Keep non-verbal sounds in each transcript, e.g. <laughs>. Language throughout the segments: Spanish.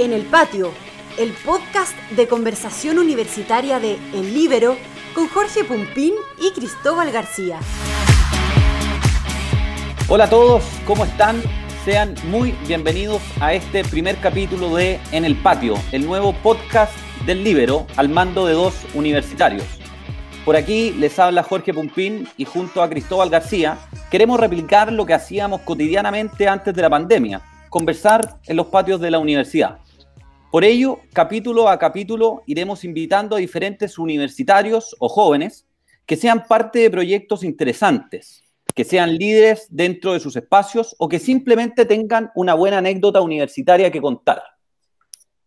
En el Patio, el podcast de conversación universitaria de El Libero con Jorge Pumpín y Cristóbal García. Hola a todos, ¿cómo están? Sean muy bienvenidos a este primer capítulo de En el Patio, el nuevo podcast del Libero al mando de dos universitarios. Por aquí les habla Jorge Pumpín y junto a Cristóbal García queremos replicar lo que hacíamos cotidianamente antes de la pandemia, conversar en los patios de la universidad. Por ello, capítulo a capítulo iremos invitando a diferentes universitarios o jóvenes que sean parte de proyectos interesantes, que sean líderes dentro de sus espacios o que simplemente tengan una buena anécdota universitaria que contar.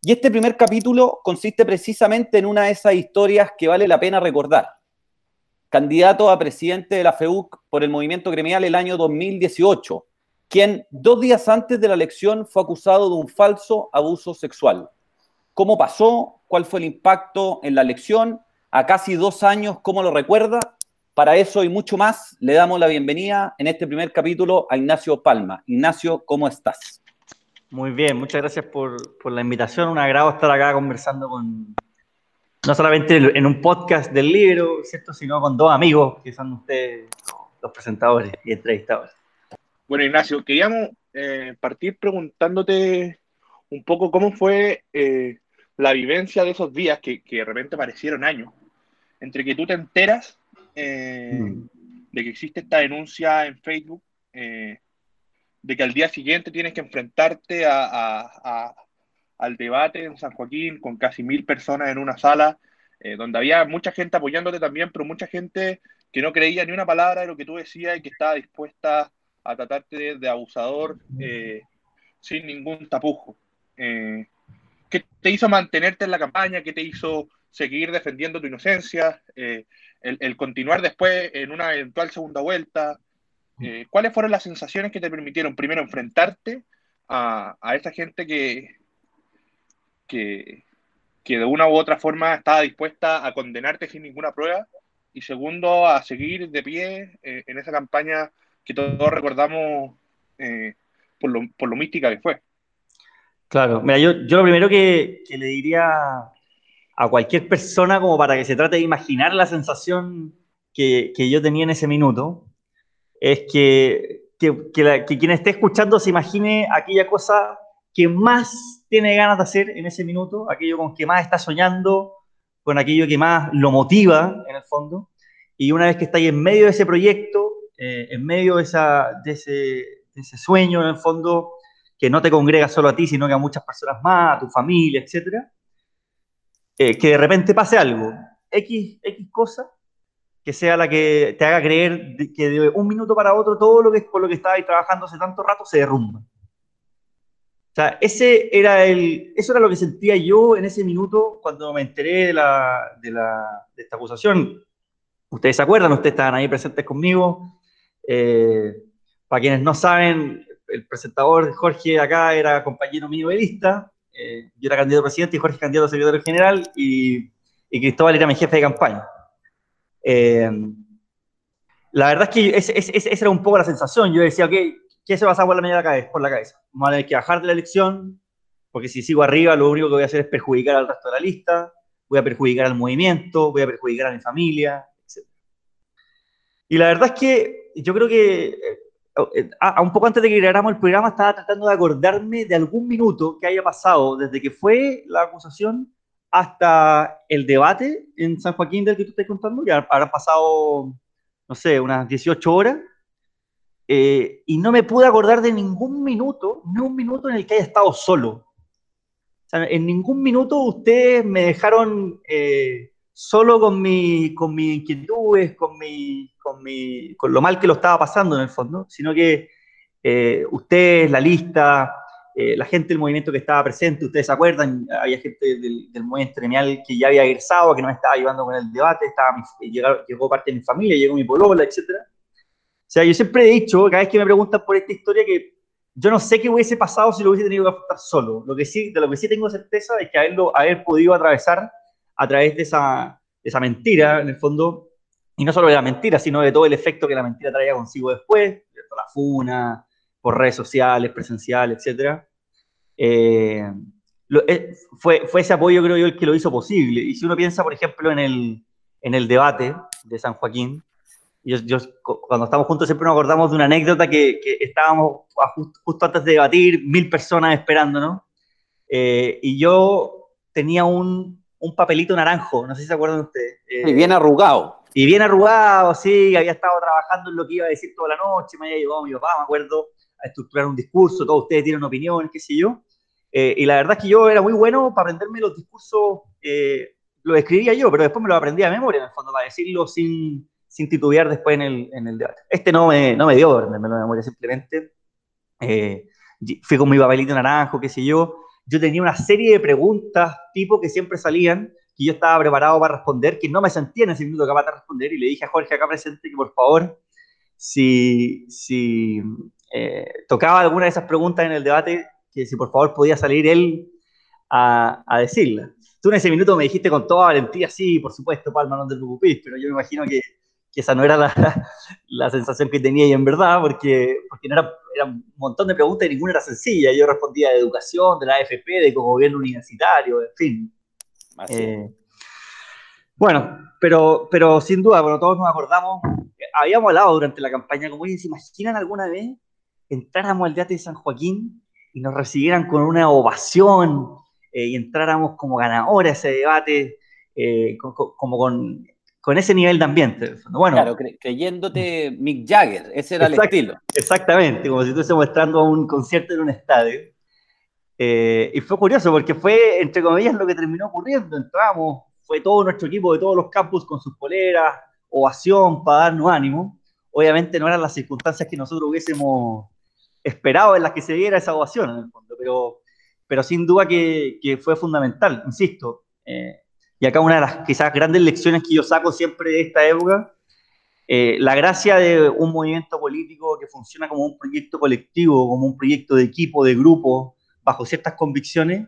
Y este primer capítulo consiste precisamente en una de esas historias que vale la pena recordar. Candidato a presidente de la FEUC por el movimiento gremial el año 2018, quien dos días antes de la elección fue acusado de un falso abuso sexual. ¿Cómo pasó? ¿Cuál fue el impacto en la elección? A casi dos años, ¿cómo lo recuerda? Para eso y mucho más, le damos la bienvenida en este primer capítulo a Ignacio Palma. Ignacio, ¿cómo estás? Muy bien, muchas gracias por, por la invitación. Un agrado estar acá conversando con, no solamente en un podcast del libro, ¿cierto? Sino con dos amigos que son ustedes los presentadores y entrevistadores. Bueno, Ignacio, queríamos eh, partir preguntándote un poco cómo fue eh, la vivencia de esos días que, de repente parecieron años, entre que tú te enteras eh, mm. de que existe esta denuncia en Facebook, de que al día siguiente tienes que enfrentarte a, al debate en San Joaquín con casi mil personas en una sala, donde había mucha gente apoyándote también, pero mucha gente que no creía ni una palabra de lo que tú decías y que estaba dispuesta a tratarte de, abusador eh, sin ningún tapujo. Eh, ¿Qué te hizo mantenerte en la campaña? ¿Qué te hizo seguir defendiendo tu inocencia? Eh, el, continuar después en una eventual segunda vuelta. ¿Cuáles fueron las sensaciones que te permitieron primero enfrentarte a, a esa gente que, que, que de una u otra forma estaba dispuesta a condenarte sin ninguna prueba? Y segundo, a seguir de pie en esa campaña que todos recordamos eh, por, lo, por, lo, mística que fue. Claro, mira, yo, yo lo primero que, que, le diría a cualquier persona, como para que se trate de imaginar la sensación que, que yo tenía en ese minuto, es que, que, quien esté escuchando se imagine aquella cosa que más tiene ganas de hacer en ese minuto, aquello con que más está soñando, con aquello que más lo motiva en el fondo. Y una vez que estáis en medio de ese proyecto, eh, en medio de, ese, sueño, en el fondo, que no te congrega solo a ti, sino que a muchas personas más, a tu familia, etc., eh, que de repente pase algo, X, X cosa, que sea la que te haga creer que de un minuto para otro todo lo que por lo que estabas trabajando hace tanto rato se derrumba. O sea, ese era el, eso era lo que sentía yo en ese minuto cuando me enteré de, la, de, la, de esta acusación. Ustedes se acuerdan, ustedes estaban ahí presentes conmigo. Eh, para quienes no saben, el presentador Jorge acá era compañero mío de lista, eh, yo era candidato a presidente y Jorge candidato a secretario general y, Cristóbal era mi jefe de campaña. Eh, la verdad es que esa era un poco la sensación. Yo decía, ok, ¿qué se va a pasar por la, cabeza, por la cabeza? Vamos a tener que bajar de la elección, porque si sigo arriba lo único que voy a hacer es perjudicar al resto de la lista, voy a perjudicar al movimiento, voy a perjudicar a mi familia, etc. Y la verdad es que yo creo que eh, eh, a, un poco antes de que grabáramos el programa estaba tratando de acordarme de algún minuto que haya pasado desde que fue la acusación hasta el debate en San Joaquín del que tú estás contando, ya habrán pasado, no sé, unas 18 horas, eh, y no me pude acordar de ningún minuto, ni un minuto en el que haya estado solo. O sea, en ningún minuto ustedes me dejaron solo con, mi, con mis inquietudes, con, mi, con, mi, con lo mal que lo estaba pasando en el fondo, sino que eh, ustedes, la lista, eh, la gente del movimiento que estaba presente, ustedes se acuerdan, había gente del, movimiento gremial que ya había egresado, que no me estaba ayudando con el debate, estaba llegó parte de mi familia, llegó mi polola, etc. O sea, yo siempre he dicho, cada vez que me preguntan por esta historia, que yo no sé qué hubiese pasado si lo hubiese tenido que afrontar solo. Lo que sí, de lo que sí tengo certeza es que haberlo, haber podido atravesar a través de esa, esa mentira, en el fondo, y no solo de la mentira, sino de todo el efecto que la mentira traía consigo después, de la funa, por redes sociales, presenciales, etc. Eh, eh, fue, fue ese apoyo, creo yo, el que lo hizo posible. Y si uno piensa, por ejemplo, en el, en el debate de San Joaquín, yo, yo, cuando estamos juntos siempre nos acordamos de una anécdota que, que estábamos justo, antes de debatir, mil personas esperándonos, eh, y yo tenía un, un, papelito naranjo, no sé si se acuerdan ustedes. Eh, y bien arrugado. Y bien arrugado, sí, había estado trabajando en lo que iba a decir toda la noche, me había llevado mi papá, me acuerdo, a estructurar un discurso, todos ustedes tienen opinión, qué sé yo. Eh, y la verdad es que yo era muy bueno para aprenderme los discursos, eh, lo escribía yo, pero después me lo aprendía de memoria, en el fondo, para decirlo sin, sin titubear después en el, en el debate. Este no me, no me dio aprenderme de memoria, simplemente eh, fui con mi papelito naranjo, qué sé yo. Yo tenía una serie de preguntas tipo que siempre salían, que yo estaba preparado para responder, que no me sentía en ese minuto capaz de responder, y le dije a Jorge acá presente que por favor, si, si tocaba alguna de esas preguntas en el debate, que si por favor podía salir él a, a, decirla. Tú en ese minuto me dijiste con toda valentía, sí, por supuesto, Palma, no te preocupes, pero yo me imagino que, que esa no era la, <laughs> la, sensación que tenía y en verdad, porque, porque no era, era, un montón de preguntas y ninguna era sencilla. Yo respondía de educación, de la AFP, de como gobierno universitario, en fin. Eh, bueno, pero, pero sin duda, bueno, todos nos acordamos, habíamos hablado durante la campaña, como ¿se imaginan alguna vez entráramos al Teatro de San Joaquín y nos recibieran con una ovación eh, y entráramos como ganadores a ese debate, eh, como con, con, ese nivel de ambiente. Bueno, claro, creyéndote Mick Jagger, ese era el estilo. Exactamente, como si estuviésemos entrando a un concierto en un estadio. Eh, y fue curioso porque fue, entre comillas, lo que terminó ocurriendo. Entramos, fue todo nuestro equipo de todos los campus con sus poleras, ovación para darnos ánimo. Obviamente no eran las circunstancias que nosotros hubiésemos esperado en las que se diera esa ovación, en el fondo, pero, pero sin duda que, que fue fundamental, insisto. Eh, y acá una de las quizás grandes lecciones que yo saco siempre de esta época, eh, la gracia de un movimiento político que funciona como un proyecto colectivo, como un proyecto de equipo, de grupo, bajo ciertas convicciones,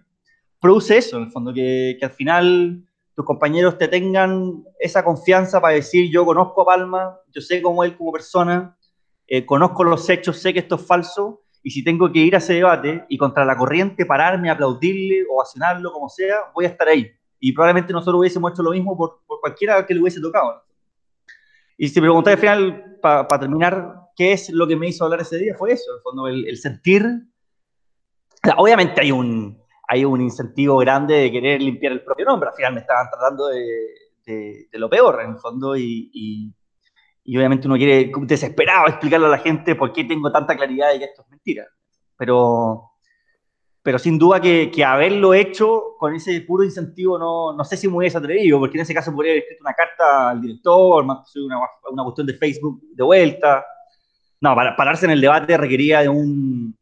produce eso, en el fondo, que, al final tus compañeros te tengan esa confianza para decir yo conozco a Palma, yo sé cómo él como persona, eh, conozco los hechos, sé que esto es falso, y si tengo que ir a ese debate y contra la corriente pararme, aplaudirle, ovacionarlo, como sea, voy a estar ahí. Y probablemente nosotros hubiésemos hecho lo mismo por, por cualquiera que le hubiese tocado. Y si preguntáis al final, para terminar, ¿qué es lo que me hizo hablar ese día? Fue eso, en el fondo, el, sentir... Obviamente hay un, hay un incentivo grande de querer limpiar el propio nombre. Al final me estaban tratando de, de, lo peor, en el fondo, y y obviamente uno quiere desesperado explicarle a la gente por qué tengo tanta claridad de que esto es mentira. Pero, pero sin duda que, que haberlo hecho con ese puro incentivo no, no sé si me hubiese atrevido, porque en ese caso podría haber escrito una carta al director, una, una cuestión de Facebook de vuelta. No, para pararse en el debate requería de un,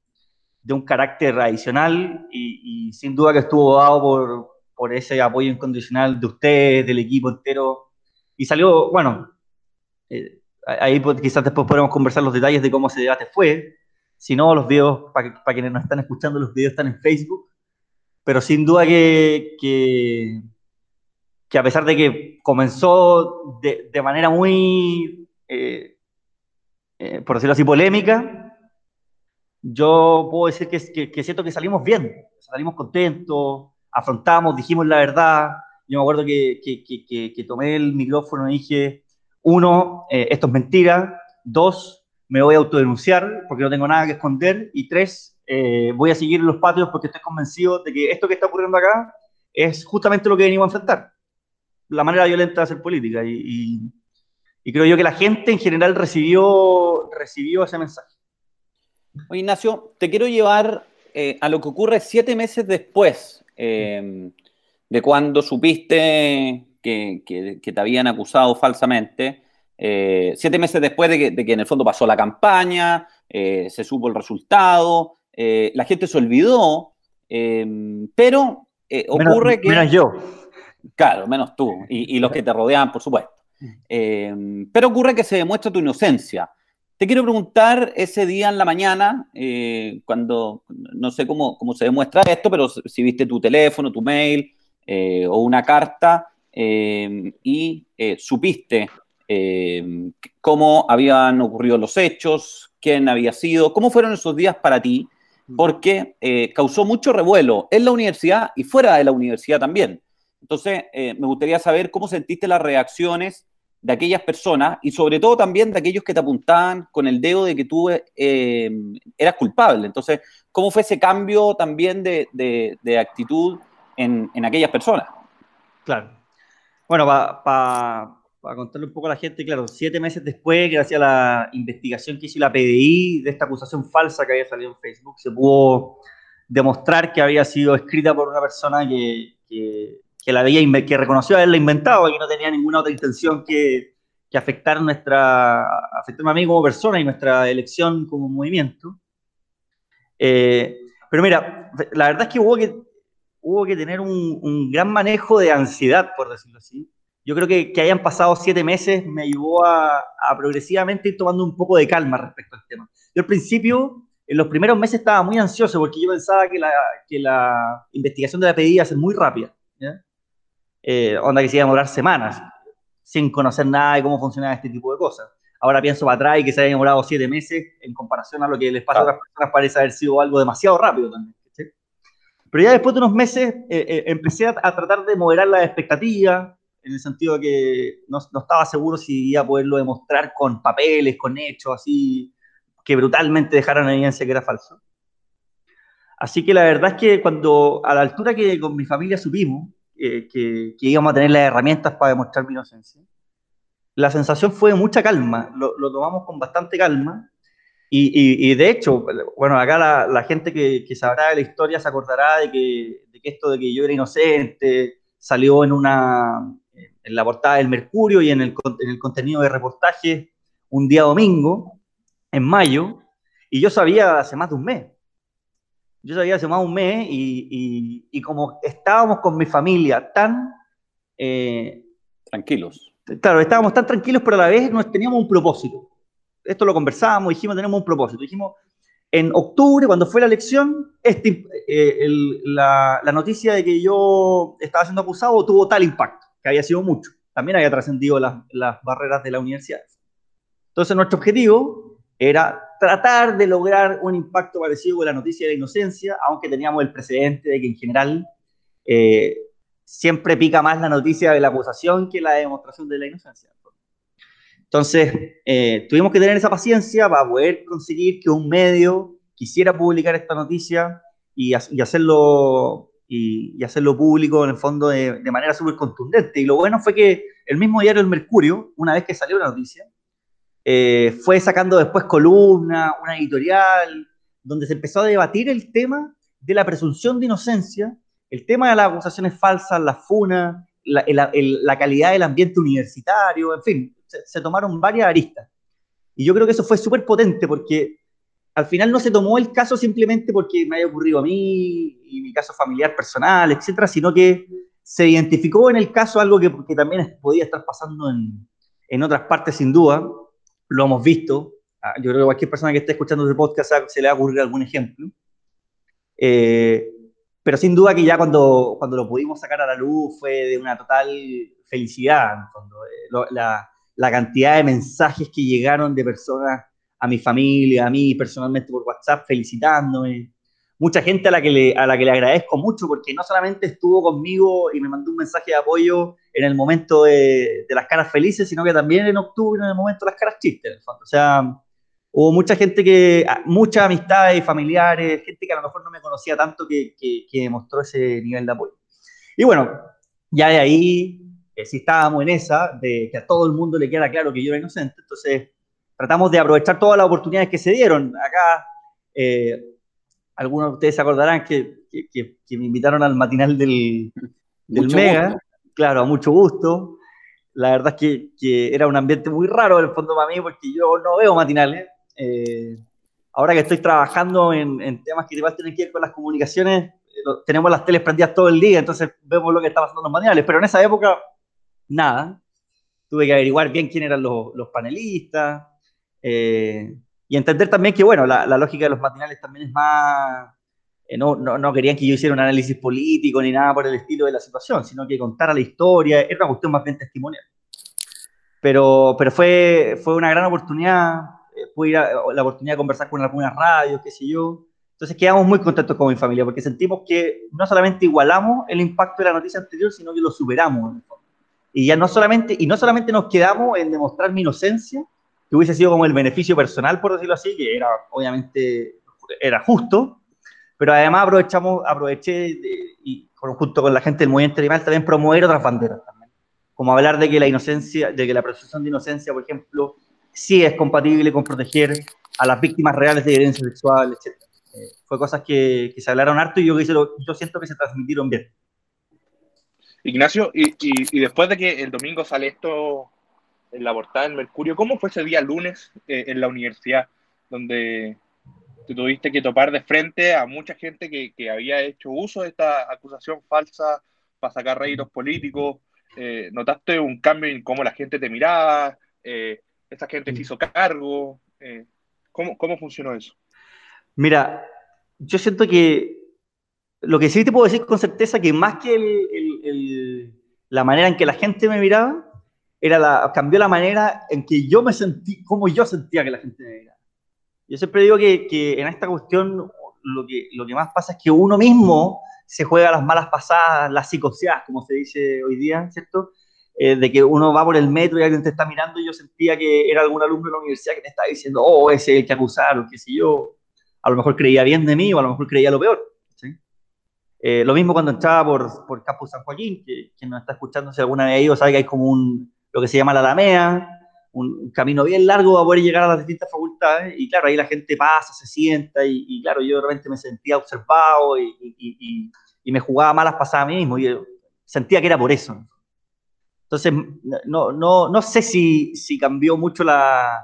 de un carácter adicional y, y sin duda que estuvo dado por, por ese apoyo incondicional de ustedes, del equipo entero. Y salió, bueno, eh, ahí quizás después podremos conversar los detalles de cómo ese debate fue. Si no, los videos, para, quienes nos están escuchando, los videos están en Facebook. Pero sin duda que, que, que a pesar de que comenzó de, de manera muy, eh, eh, por decirlo así, polémica, yo puedo decir que, que, que siento que salimos bien, salimos contentos, afrontamos, dijimos la verdad. Yo me acuerdo que, que tomé el micrófono y dije, uno, eh, esto es mentira. Dos, me voy a autodenunciar porque no tengo nada que esconder. Y tres, eh, voy a seguir los patios porque estoy convencido de que esto que está ocurriendo acá es justamente lo que venimos a enfrentar. La manera violenta de hacer política. Y, creo yo que la gente en general recibió, recibió ese mensaje. Oye, Ignacio, te quiero llevar eh, a lo que ocurre siete meses después de cuando supiste que, te habían acusado falsamente, eh, siete meses después de que, en el fondo pasó la campaña, eh, se supo el resultado, eh, la gente se olvidó, pero ocurre que... Menos yo. Claro, menos tú y, los que te rodean, por supuesto. pero ocurre que se demuestra tu inocencia. Te quiero preguntar ese día en la mañana, cuando no sé cómo, cómo, se demuestra esto, pero si viste tu teléfono, tu mail o una carta, y supiste em, cómo habían ocurrido los hechos, quién había sido, cómo fueron esos días para ti porque eh, causó mucho revuelo en la universidad y fuera de la universidad también. Entonces, eh, me gustaría saber cómo sentiste las reacciones de aquellas personas y sobre todo también de aquellos que te apuntaban con el dedo de que tú eh, eras culpable. Entonces, ¿cómo fue ese cambio también de, actitud en, aquellas personas? Claro. Bueno, para contarle un poco a la gente, claro, siete meses después, gracias a la investigación que hizo la PDI de esta acusación falsa que había salido en Facebook, se pudo demostrar que había sido escrita por una persona que que, la había, que reconoció haberla inventado y que no tenía ninguna otra intención que, que afectar, nuestra, afectarme a mí como persona y nuestra elección como movimiento. Eh, pero mira, la verdad es que hubo que, hubo que tener un, un gran manejo de ansiedad, por decirlo así. Yo creo que, que hayan pasado siete meses me ayudó a, a, progresivamente ir tomando un poco de calma respecto al tema. Yo al principio, en los primeros meses estaba muy ansioso porque yo pensaba que la, que la investigación de la PDI iba a ser muy rápida. eh, onda que se iba a demorar semanas, sin conocer nada de cómo funcionaba este tipo de cosas. Ahora pienso para atrás y que se haya demorado siete meses en comparación a lo que les pasa a otras personas, parece haber sido algo demasiado rápido también. Pero ya después de unos meses eh, eh, empecé a, tratar de moderar las expectativas, en el sentido de que no, no, estaba seguro si iba a poderlo demostrar con papeles, con hechos, así, que brutalmente dejaran evidencia que era falso. Así que la verdad es que cuando, a la altura que con mi familia supimos, que, íbamos a tener las herramientas para demostrar mi inocencia. La sensación fue de mucha calma, lo, tomamos con bastante calma. Y, de hecho, bueno, acá la, gente que, sabrá de la historia se acordará de que, de que, esto de que yo era inocente salió en, una, en la portada del Mercurio y en el, en el contenido de reportaje un día domingo, en mayo, y yo sabía hace más de un mes yo sabía hace más de un mes y, y, como estábamos con mi familia tan... Eh, tranquilos. Claro, estábamos tan tranquilos, pero a la vez nos teníamos un propósito. Esto lo conversábamos, dijimos, tenemos un propósito. Dijimos, en octubre, cuando fue la elección, este, eh, la, la, noticia de que yo estaba siendo acusado tuvo tal impacto, que había sido mucho. También había trascendido las, barreras de la universidad. Entonces, nuestro objetivo era tratar de lograr un impacto parecido con la noticia de la inocencia, aunque teníamos el precedente de que en general eh, siempre pica más la noticia de la acusación que la demostración de la inocencia. Entonces, eh, tuvimos que tener esa paciencia para poder conseguir que un medio quisiera publicar esta noticia y, hacerlo, y, hacerlo público en el fondo de, manera súper contundente. Y lo bueno fue que el mismo diario El Mercurio, una vez que salió la noticia, eh, fue sacando después columna, una editorial, donde se empezó a debatir el tema de la presunción de inocencia, el tema de las acusaciones falsas, la funa, la, calidad del ambiente universitario, en fin, se, tomaron varias aristas. Y yo creo que eso fue súper potente porque al final no se tomó el caso simplemente porque me haya ocurrido a mí y mi caso familiar personal, etcétera, sino que se identificó en el caso algo que, que también podía estar pasando en, en otras partes sin duda, lo hemos visto. Ah, yo creo que cualquier persona que esté escuchando este podcast se le va a ocurrir algún ejemplo. Eh, pero sin duda que ya cuando, cuando lo pudimos sacar a la luz fue de una total felicidad. Eh, la, la, cantidad de mensajes que llegaron de personas a mi familia, a mí personalmente por WhatsApp, felicitándome, mucha gente a la, que le, a la que le agradezco mucho porque no solamente estuvo conmigo y me mandó un mensaje de apoyo en el momento de, de las caras felices, sino que también en octubre en el momento de las caras chistes, en el fondo. O sea, hubo mucha gente que, muchas amistades familiares, gente que a lo mejor no me conocía tanto que, que, que demostró ese nivel de apoyo. Y bueno, ya de ahí, eh, si estábamos en esa, de que a todo el mundo le queda claro que yo era inocente, entonces tratamos de aprovechar todas las oportunidades que se dieron. Acá, eh, algunos de ustedes se acordarán que, que, me invitaron al matinal del, del Mega, claro, a mucho gusto. La verdad es que, era un ambiente muy raro en el fondo para mí porque yo no veo matinales. Eh, ahora que estoy trabajando en, en, temas que igual tienen que ver con las comunicaciones, eh, tenemos las teles prendidas todo el día, entonces vemos lo que está pasando en los matinales, pero en esa época, nada. Tuve que averiguar bien quién eran los, los panelistas. Eh, y entender también que, bueno, la, lógica de los matinales también es más... Eh, no, no, querían que yo hiciera un análisis político ni nada por el estilo de la situación, sino que contara la historia, era una cuestión más bien testimonial. Pero, pero fue, fue una gran oportunidad, eh, pude ir a, la oportunidad de conversar con algunas radios, qué sé yo. Entonces quedamos muy contentos con mi familia porque sentimos que no solamente igualamos el impacto de la noticia anterior, sino que lo superamos. Y ya no solamente, y no solamente nos quedamos en demostrar mi inocencia, que hubiese sido como el beneficio personal, por decirlo así, que era obviamente era justo, pero además aprovechamos, aproveché y junto con la gente del movimiento animal también promover otras banderas también. Como hablar de que la inocencia, de que la presunción de inocencia, por ejemplo, sí es compatible con proteger a las víctimas reales de violencia sexual, etc. Eh, fue cosas que, que, se hablaron harto y yo, yo siento que se transmitieron bien. Ignacio, y, después de que el domingo sale esto en la portada del Mercurio, ¿cómo fue ese día lunes eh, en la universidad donde te tuviste que topar de frente a mucha gente que, que había hecho uso de esta acusación falsa para sacar réditos políticos? Eh, ¿Notaste un cambio en cómo la gente te miraba? ¿Esa gente se hizo cargo? ¿cómo, ¿Cómo funcionó eso? Mira, yo siento que lo que sí te puedo decir con certeza que más que el, la manera en que la gente me miraba, era la, cambió la manera en que yo me sentí, como yo sentía que la gente me miraba. Yo siempre digo que, que en esta cuestión lo que, lo que más pasa es que uno mismo se juega las malas pasadas, las psicoseas, como se dice hoy día, ¿cierto? Eh, de que uno va por el metro y alguien te está mirando y yo sentía que era algún alumno de la universidad que te estaba diciendo, oh, ese es el que acusaron, qué sé yo a lo mejor creía bien de mí o a lo mejor creía lo peor. Eh, lo mismo cuando entraba por, por Campus San Joaquín, que quien nos está escuchando, si alguna vez ha ido, sabe que hay como un, lo que se llama la Alameda, un, camino bien largo para poder llegar a las distintas facultades, y claro, ahí la gente pasa, se sienta, y, claro, yo realmente me sentía observado y, y, me jugaba malas pasadas a mí mismo, y sentía que era por eso. Entonces, no, no, no sé si, si cambió mucho la,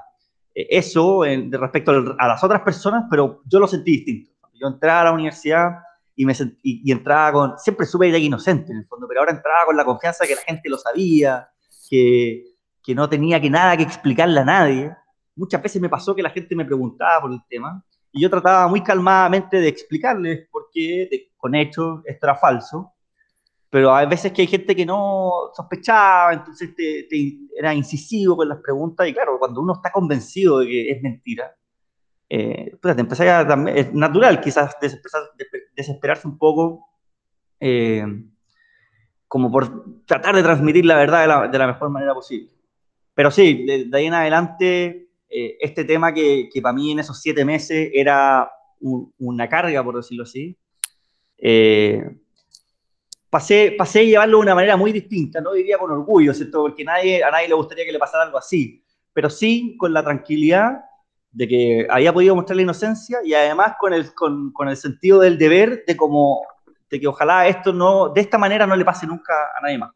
eh, eso de respecto a las otras personas, pero yo lo sentí distinto. Yo entraba a la universidad y, me y, entraba con, siempre supe que inocente en el fondo, pero ahora entraba con la confianza que la gente lo sabía, que, no tenía que nada que explicarle a nadie. Muchas veces me pasó que la gente me preguntaba por el tema y yo trataba muy calmadamente de explicarles por qué, con hechos, esto era falso pero hay veces que hay gente que no sospechaba, entonces te, era incisivo con las preguntas, y claro, cuando uno está convencido de que es mentira, eh, pues te empezás a, es natural quizás desesperarse un poco, eh, como por tratar de transmitir la verdad de la, de la mejor manera posible. Pero sí, de, ahí en adelante, eh, este tema que, que, para mí en esos siete meses era una carga, por decirlo así, eh, pasé, pasé a llevarlo de una manera muy distinta, no diría con orgullo, ¿cierto? Porque nadie, a nadie le gustaría que le pasara algo así, pero sí con la tranquilidad de que había podido mostrar la inocencia y además con el, con, con el sentido del deber de como de que ojalá esto no, de esta manera no le pase nunca a nadie más.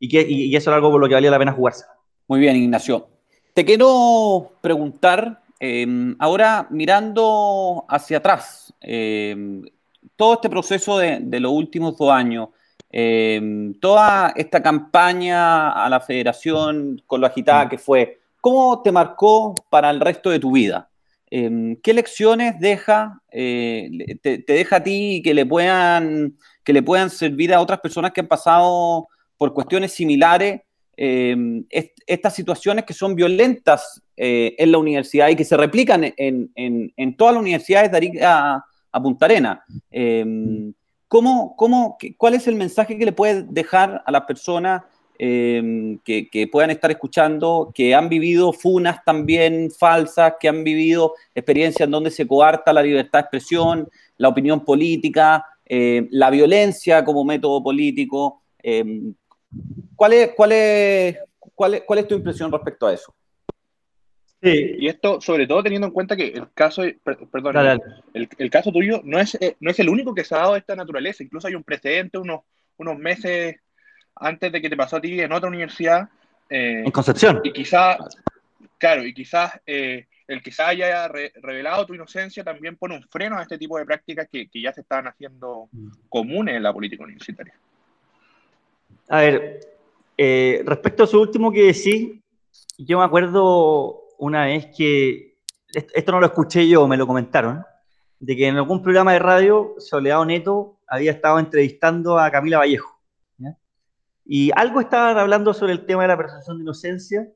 Y, que, y, eso era algo por lo que valía la pena jugarse. Muy bien, Ignacio. Te quiero preguntar, eh, ahora mirando hacia atrás, eh, todo este proceso de, los últimos dos años, eh, toda esta campaña a la federación con lo agitada mm. que fue, ¿cómo te marcó para el resto de tu vida? Eh, ¿Qué lecciones deja, eh, te, deja a ti que le, puedan, que le puedan servir a otras personas que han pasado por cuestiones similares? estas situaciones que son violentas en la universidad y que se replican en, en todas las universidades de Arica, a Punta Arena. Em, ¿cómo, cómo, ¿Cuál es el mensaje que le puede dejar a las personas em, que, puedan estar escuchando, que han vivido funas también falsas, que han vivido experiencias en donde se coarta la libertad de expresión, la opinión política, em, la violencia como método político? ¿cuál, es, cuál, es, cuál, es, ¿Cuál es tu impresión respecto a eso? Y esto, sobre todo teniendo en cuenta que el caso, perdón, El, caso tuyo no es, eh, no es el único que se ha dado de esta naturaleza. Incluso hay un precedente unos, unos meses antes de que te pasó a ti en otra universidad. Eh, en Concepción. Y quizás, claro, y quizás eh, el que se haya revelado tu inocencia también pone un freno a este tipo de prácticas que, que ya se están haciendo mm. comunes en la política universitaria. A ver, respecto a su último que decís, yo me acuerdo una vez que, esto no lo escuché yo, me lo comentaron, de que en algún programa de radio Soledad Neto había estado entrevistando a Camila Vallejo. Y algo estaban hablando sobre el tema de la presunción de inocencia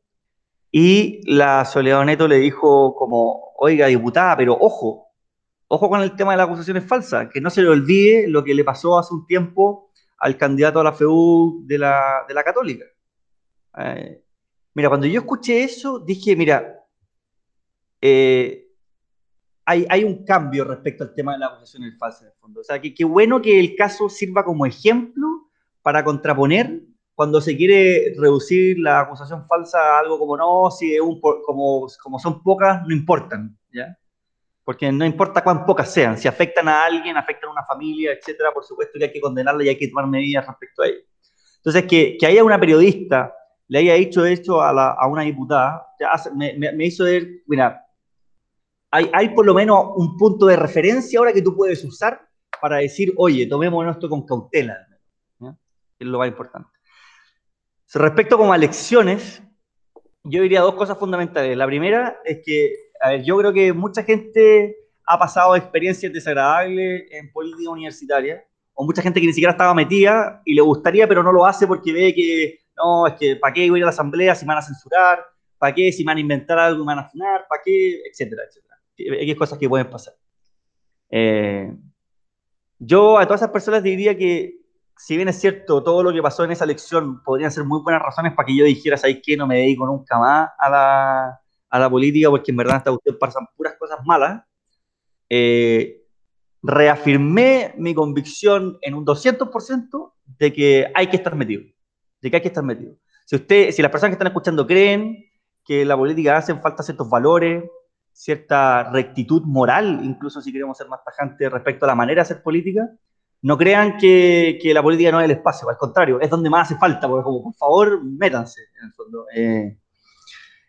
y la Soledad Neto le dijo como, oiga, diputada, pero ojo, ojo con el tema de las acusaciones falsas, que no se le olvide lo que le pasó hace un tiempo al candidato a la FEU de la, de la Católica. Eh, mira, cuando yo escuché eso, dije, mira, eh, hay, hay, un cambio respecto al tema de las acusaciones falsas, en el fondo. O sea, que qué bueno que el caso sirva como ejemplo para contraponer cuando se quiere reducir la acusación falsa a algo como no, si un, como, como son pocas, no importan, ¿ya? porque no importa cuán pocas sean, si afectan a alguien, afectan a una familia, etcétera, por supuesto que hay que condenarla y hay que tomar medidas respecto a ello. Entonces, que, que haya una periodista le haya dicho esto a, una diputada, me, me, hizo ver, mira, hay, hay por lo menos un punto de referencia ahora que tú puedes usar para decir, oye, tomemos esto con cautela, ¿ya? Es lo más importante. Respecto como a elecciones, yo diría dos cosas fundamentales. La primera es que a ver, yo creo que mucha gente ha pasado experiencias desagradables en política universitaria, o mucha gente que ni siquiera estaba metida y le gustaría, pero no lo hace porque ve que, no, es que, ¿para qué voy a ir a la asamblea si me van a censurar? ¿Para qué si me van a inventar algo me van a funar? ¿Para qué? Etcétera, etcétera. Hay cosas que pueden pasar. Eh, yo a todas esas personas diría que, si bien es cierto, todo lo que pasó en esa elección podrían ser muy buenas razones para que yo dijera, ¿sabes qué? No me dedico nunca más a la, a la política porque en verdad esta usted pasan puras cosas malas, eh, reafirmé mi convicción en un 200% de que hay que estar metido, de que hay que estar metido. Si, usted, si las personas que están escuchando creen que la política hacen falta ciertos valores, cierta rectitud moral, incluso si queremos ser más tajantes respecto a la manera de hacer política, no crean que, que, la política no es el espacio, al contrario, es donde más hace falta, porque como, por favor, métanse, en el fondo. Eh,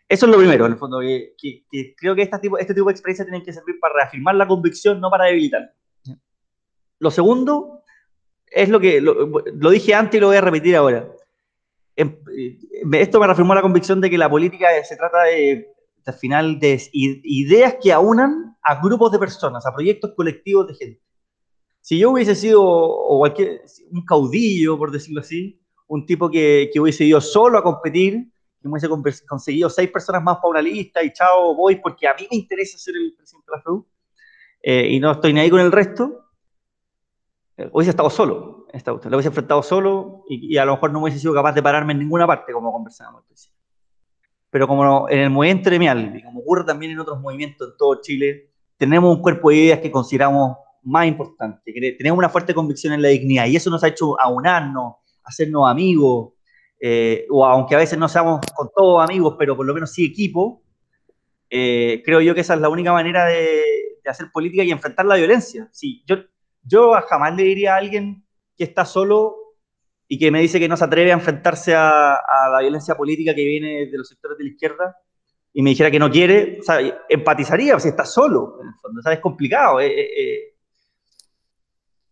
eso es lo primero, en el fondo, que, creo que este tipo, este tipo de experiencias tienen que servir para reafirmar la convicción, no para debilitarla. Lo segundo es lo que lo, dije antes y lo voy a repetir ahora. Em, eh, esto me reafirmó la convicción de que la política se trata de, al final, de ideas que aunan a grupos de personas, a proyectos colectivos de gente. Si yo hubiese sido o cualquier, un caudillo, por decirlo así, un tipo que, que hubiese ido solo a competir, que hubiese conseguido seis personas más para una lista y chao, voy porque a mí me interesa ser el presidente de la FEU eh, y no estoy ni ahí con el resto, eh, hubiese estado solo, esta lo hubiese enfrentado solo y, a lo mejor no hubiese sido capaz de pararme en ninguna parte como conversábamos Pero como en el movimiento gremial, y como ocurre también en otros movimientos en todo Chile, tenemos un cuerpo de ideas que consideramos más importante, tenemos una fuerte convicción en la dignidad y eso nos ha hecho aunarnos, hacernos amigos, eh, o aunque a veces no seamos con todos amigos, pero por lo menos sí equipo, eh, creo yo que esa es la única manera de, hacer política y enfrentar la violencia. Sí, yo, yo jamás le diría a alguien que está solo y que me dice que no se atreve a enfrentarse a, la violencia política que viene de los sectores de la izquierda y me dijera que no quiere, o sea, empatizaría si está solo, en el fondo, o es complicado. Eh,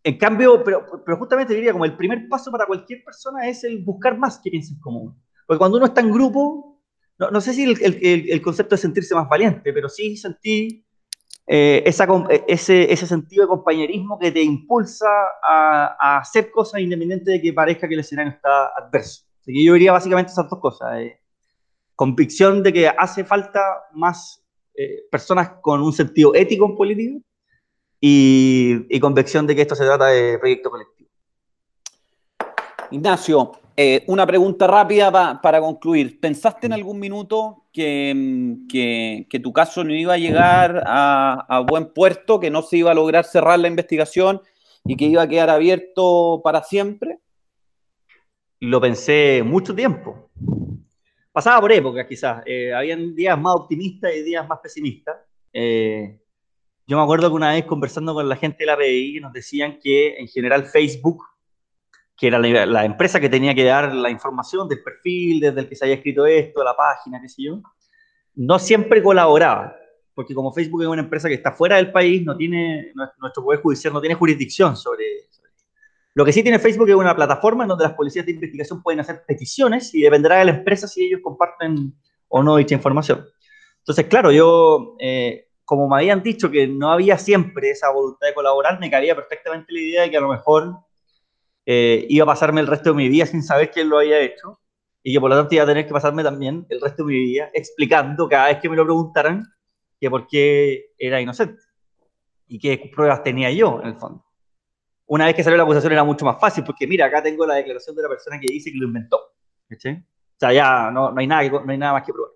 en cambio, pero, pero justamente diría como el primer paso para cualquier persona es el buscar más que piensen común. Porque cuando uno está en grupo, no, no sé si el, el, el, concepto de sentirse más valiente, pero sí sentir eh, esa, eh, ese, ese, sentido de compañerismo que te impulsa a, a, hacer cosas independiente de que parezca que el escenario está adverso. Así que yo diría básicamente esas dos cosas. Eh, convicción de que hace falta más eh, personas con un sentido ético en política y, convicción de que esto se trata de proyecto colectivo. Ignacio, eh, una pregunta rápida para concluir. ¿Pensaste en algún minuto que, que, tu caso no iba a llegar a, a, buen puerto, que no se iba a lograr cerrar la investigación y que iba a quedar abierto para siempre? Lo pensé mucho tiempo. Pasaba por épocas, quizás. Eh, habían días más optimistas y días más pesimistas. Eh, yo me acuerdo que una vez conversando con la gente de la PDI nos decían que en general Facebook, que era la, empresa que tenía que dar la información del perfil, desde el que se había escrito esto, la página, qué sé yo, no siempre colaboraba, porque como Facebook es una empresa que está fuera del país, no tiene, nuestro poder judicial no tiene jurisdicción sobre, sobre lo que sí tiene Facebook es una plataforma en donde las policías de investigación pueden hacer peticiones y dependerá de la empresa si ellos comparten o no dicha información. Entonces, claro, yo eh, como me habían dicho que no había siempre esa voluntad de colaborar, me cabía perfectamente la idea de que a lo mejor eh, iba a pasarme el resto de mi vida sin saber quién lo había hecho y que por lo tanto iba a tener que pasarme también el resto de mi vida explicando cada vez que me lo preguntaran que por qué era inocente. y qué pruebas tenía yo, en el fondo. Una vez que salió la acusación era mucho más fácil, porque mira, acá tengo la declaración de la persona que dice que lo inventó. O sea, ya no, hay nada más que probar.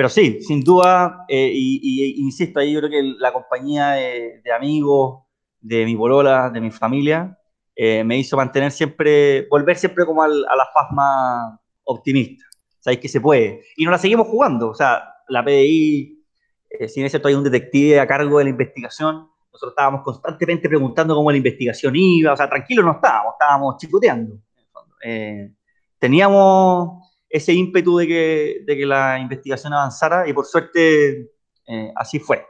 Pero sí, sin duda, eh, y, insisto, ahí yo creo que la compañía de, amigos, de mi bolola, de mi familia, eh, me hizo mantener siempre, volver siempre como a la faz más optimista. Sabéis que se puede. Y no la seguimos jugando. O sea, la PDI, eh, si bien hay un detective a cargo de la investigación, nosotros estábamos constantemente preguntando cómo la investigación iba. O sea, tranquilos no estábamos, estábamos chicoteando. Eh, teníamos ese ímpetu de que, de que, la investigación avanzara y por suerte eh, así fue.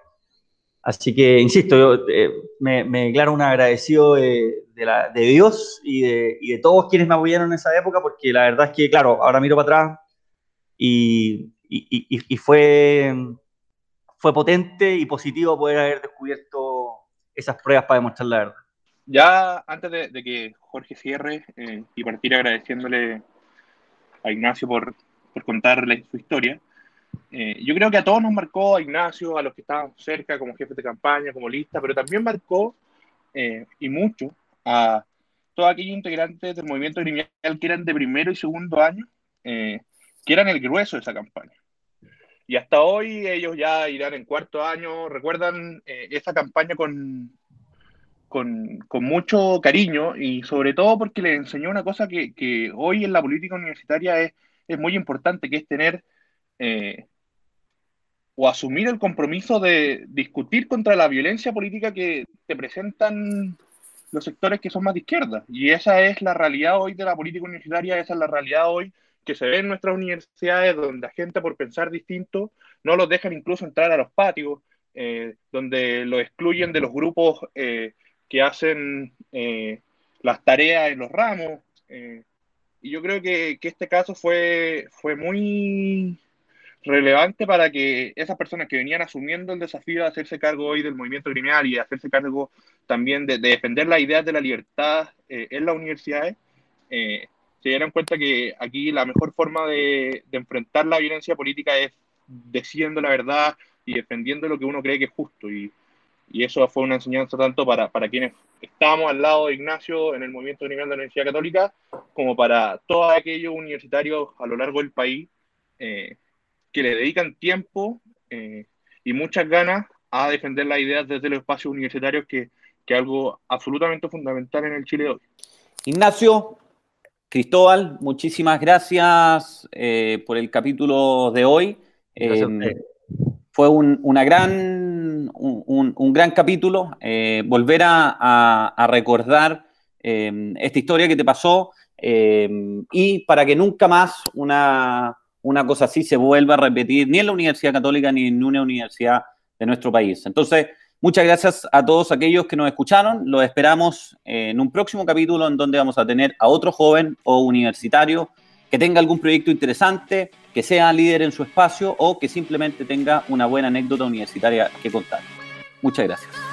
Así que, insisto, yo eh, me, me, declaro un agradecido de, de, la, de Dios y de, y de, todos quienes me apoyaron en esa época, porque la verdad es que, claro, ahora miro para atrás y, y, fue, fue potente y positivo poder haber descubierto esas pruebas para demostrar la verdad. Ya antes de, que Jorge cierre eh, y partir agradeciéndole a Ignacio por, por contarle su historia, eh, yo creo que a todos nos marcó, a Ignacio, a los que estaban cerca como jefes de campaña, como lista, pero también marcó, eh, y mucho, a todos aquellos integrantes del movimiento criminal que eran de primero y segundo año, eh, que eran el grueso de esa campaña. Y hasta hoy ellos ya irán en cuarto año, recuerdan esa campaña con, con, con, mucho cariño y sobre todo porque les enseñó una cosa que, hoy en la política universitaria es, muy importante, que es tener eh, o asumir el compromiso de discutir contra la violencia política que te presentan los sectores que son más de izquierda. Y esa es la realidad hoy de la política universitaria, esa es la realidad hoy que se ve en nuestras universidades, donde la gente por pensar distinto no los dejan incluso entrar a los patios, eh, donde lo excluyen de los grupos eh, que hacen eh, las tareas en los ramos. y yo creo que, este caso fue, fue muy relevante para que esas personas que venían asumiendo el desafío de hacerse cargo hoy del movimiento criminal y de hacerse cargo también de, defender las ideas de la libertad eh, en las universidades, eh, se dieran cuenta que aquí la mejor forma de, enfrentar la violencia política es diciendo la verdad y defendiendo lo que uno cree que es justo. Y, y eso fue una enseñanza tanto para, para quienes estábamos al lado de Ignacio en el movimiento criminal de la Universidad Católica, como para todos aquellos universitarios a lo largo del país. Eh, que le dedican tiempo eh, y muchas ganas a defender las ideas desde los espacios universitarios, que es algo absolutamente fundamental en el Chile de hoy. Ignacio, Cristóbal, muchísimas gracias eh, por el capítulo de hoy. Eh, fue un, una gran, un, gran capítulo. volver a, recordar esta historia que te pasó y para que nunca más una, una cosa así se vuelva a repetir ni en la Universidad Católica ni en una universidad de nuestro país. Entonces, muchas gracias a todos aquellos que nos escucharon. Los esperamos en un próximo capítulo en donde vamos a tener a otro joven o universitario que tenga algún proyecto interesante, que sea líder en su espacio o que simplemente tenga una buena anécdota universitaria que contar. Muchas gracias.